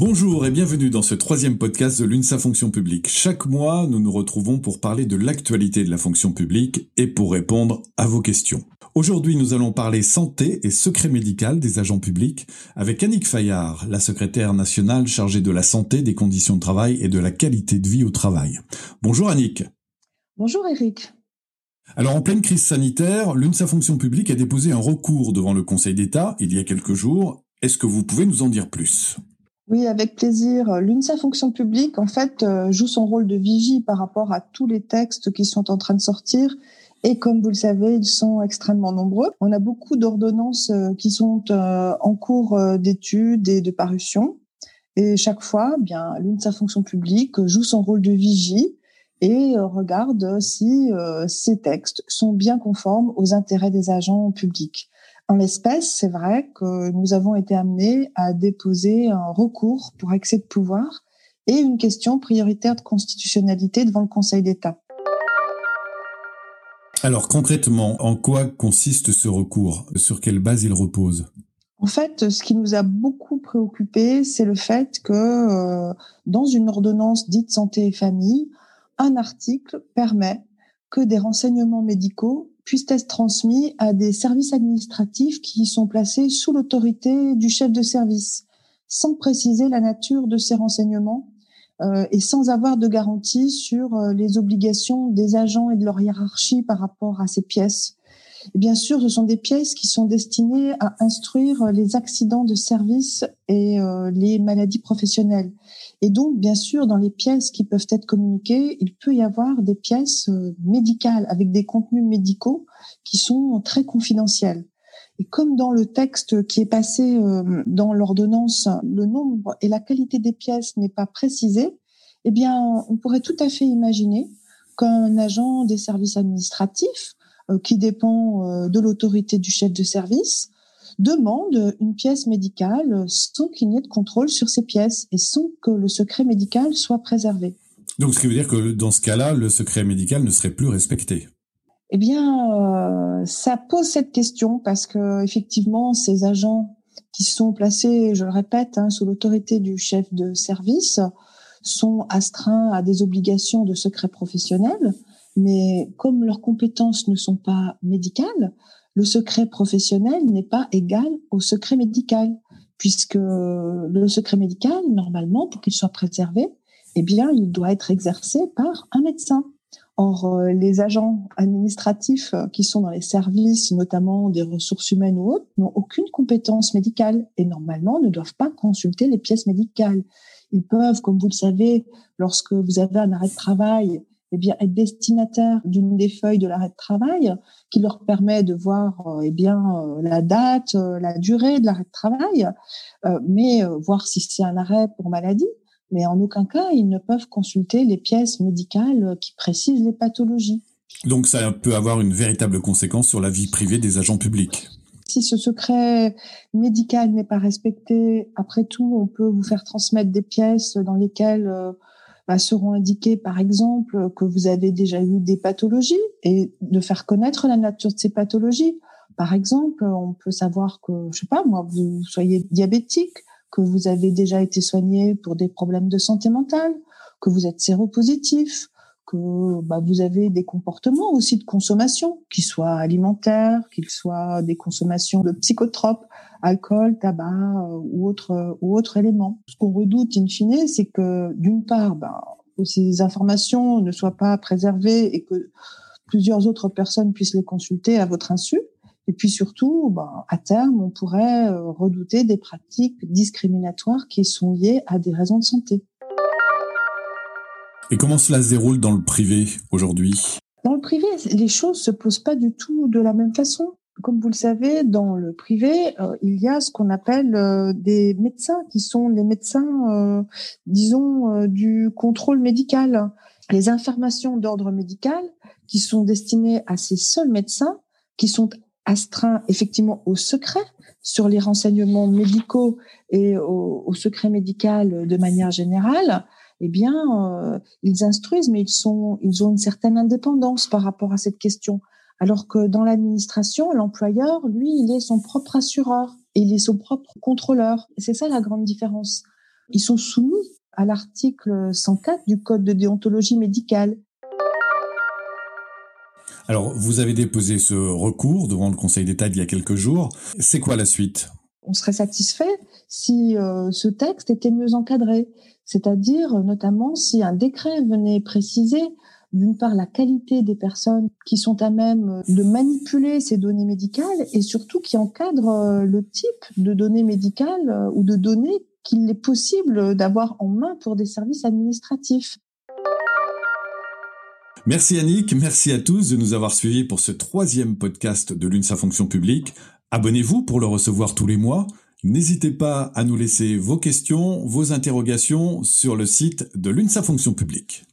Bonjour et bienvenue dans ce troisième podcast de l'UNSA Fonction Publique. Chaque mois, nous nous retrouvons pour parler de l'actualité de la fonction publique et pour répondre à vos questions. Aujourd'hui, nous allons parler santé et secret médical des agents publics avec Annick Fayard, la secrétaire nationale chargée de la santé, des conditions de travail et de la qualité de vie au travail. Bonjour Annick. Bonjour Eric. Alors en pleine crise sanitaire, l'UNSA Fonction Publique a déposé un recours devant le Conseil d'État il y a quelques jours. Est-ce que vous pouvez nous en dire plus? Oui, avec plaisir. L'UNSA Fonction publique, en fait, euh, joue son rôle de vigie par rapport à tous les textes qui sont en train de sortir. Et comme vous le savez, ils sont extrêmement nombreux. On a beaucoup d'ordonnances euh, qui sont euh, en cours d'études et de parution. Et chaque fois, eh bien, l'UNSA Fonction publique joue son rôle de vigie et regarde si ces textes sont bien conformes aux intérêts des agents publics. En l'espèce, c'est vrai que nous avons été amenés à déposer un recours pour excès de pouvoir et une question prioritaire de constitutionnalité devant le Conseil d'État. Alors concrètement, en quoi consiste ce recours? Sur quelle base il repose? En fait, ce qui nous a beaucoup préoccupé, c'est le fait que euh, dans une ordonnance dite santé et famille, un article permet que des renseignements médicaux puissent être transmis à des services administratifs qui sont placés sous l'autorité du chef de service, sans préciser la nature de ces renseignements euh, et sans avoir de garantie sur euh, les obligations des agents et de leur hiérarchie par rapport à ces pièces. Et bien sûr, ce sont des pièces qui sont destinées à instruire les accidents de service et euh, les maladies professionnelles. Et donc, bien sûr, dans les pièces qui peuvent être communiquées, il peut y avoir des pièces euh, médicales avec des contenus médicaux qui sont très confidentiels. Et comme dans le texte qui est passé euh, dans l'ordonnance, le nombre et la qualité des pièces n'est pas précisé, eh bien, on pourrait tout à fait imaginer qu'un agent des services administratifs euh, qui dépend de l'autorité du chef de service demande une pièce médicale sans qu'il n'y ait de contrôle sur ces pièces et sans que le secret médical soit préservé. Donc, ce qui veut dire que dans ce cas-là, le secret médical ne serait plus respecté. Eh bien, euh, ça pose cette question parce que effectivement, ces agents qui sont placés, je le répète, hein, sous l'autorité du chef de service, sont astreints à des obligations de secret professionnel, mais comme leurs compétences ne sont pas médicales, le secret professionnel n'est pas égal au secret médical, puisque le secret médical, normalement, pour qu'il soit préservé, eh bien, il doit être exercé par un médecin. Or, euh, les agents administratifs euh, qui sont dans les services, notamment des ressources humaines ou autres, n'ont aucune compétence médicale et normalement ne doivent pas consulter les pièces médicales. Ils peuvent, comme vous le savez, lorsque vous avez un arrêt de travail, eh bien, être destinataire d'une des feuilles de l'arrêt de travail qui leur permet de voir euh, eh bien, euh, la date, euh, la durée de l'arrêt de travail, mais voir si c'est un arrêt pour maladie. Mais en aucun cas, ils ne peuvent consulter les pièces médicales qui précisent les pathologies. Donc ça peut avoir une véritable conséquence sur la vie privée des agents publics. Si ce secret médical n'est pas respecté, après tout, on peut vous faire transmettre des pièces dans lesquelles seront indiqués, par exemple, que vous avez déjà eu des pathologies et de faire connaître la nature de ces pathologies. Par exemple, on peut savoir que, je sais pas, moi, vous soyez diabétique, que vous avez déjà été soigné pour des problèmes de santé mentale, que vous êtes séropositif, que bah, vous avez des comportements aussi de consommation, qu'ils soient alimentaires, qu'ils soient des consommations de psychotropes, alcool, tabac euh, ou autres ou autres éléments. Ce qu'on redoute in fine, c'est que d'une part, bah, que ces informations ne soient pas préservées et que plusieurs autres personnes puissent les consulter à votre insu. Et puis surtout, bah, à terme, on pourrait euh, redouter des pratiques discriminatoires qui sont liées à des raisons de santé. Et comment cela se déroule dans le privé aujourd'hui? Dans le privé, les choses se posent pas du tout de la même façon. Comme vous le savez, dans le privé, euh, il y a ce qu'on appelle euh, des médecins qui sont les médecins, euh, disons, du contrôle médical. Les informations d'ordre médical qui sont destinées à ces seuls médecins, qui sont astreints effectivement au secret sur les renseignements médicaux et au, au secret médical de manière générale, eh bien, euh, ils instruisent, mais ils sont, ils ont une certaine indépendance par rapport à cette question. Alors que dans l'administration, l'employeur, lui, il est son propre assureur et il est son propre contrôleur. C'est ça la grande différence. ils sont soumis à l'article 104 du Code de déontologie médicale. Alors, vous avez déposé ce recours devant le Conseil d'État il y a quelques jours. C'est quoi la suite? On serait satisfait si euh, ce texte était mieux encadré, c'est-à-dire notamment si un décret venait préciser d'une part la qualité des personnes qui sont à même de manipuler ces données médicales et surtout qui encadre euh, le type de données médicales euh, ou de données qu'il est possible d'avoir en main pour des services administratifs. Merci Annick, merci à tous de nous avoir suivis pour ce troisième podcast de l'UNSA Fonction Publique. Abonnez-vous pour le recevoir tous les mois. N'hésitez pas à nous laisser vos questions, vos interrogations sur le site de l'UNSA Fonction Publique.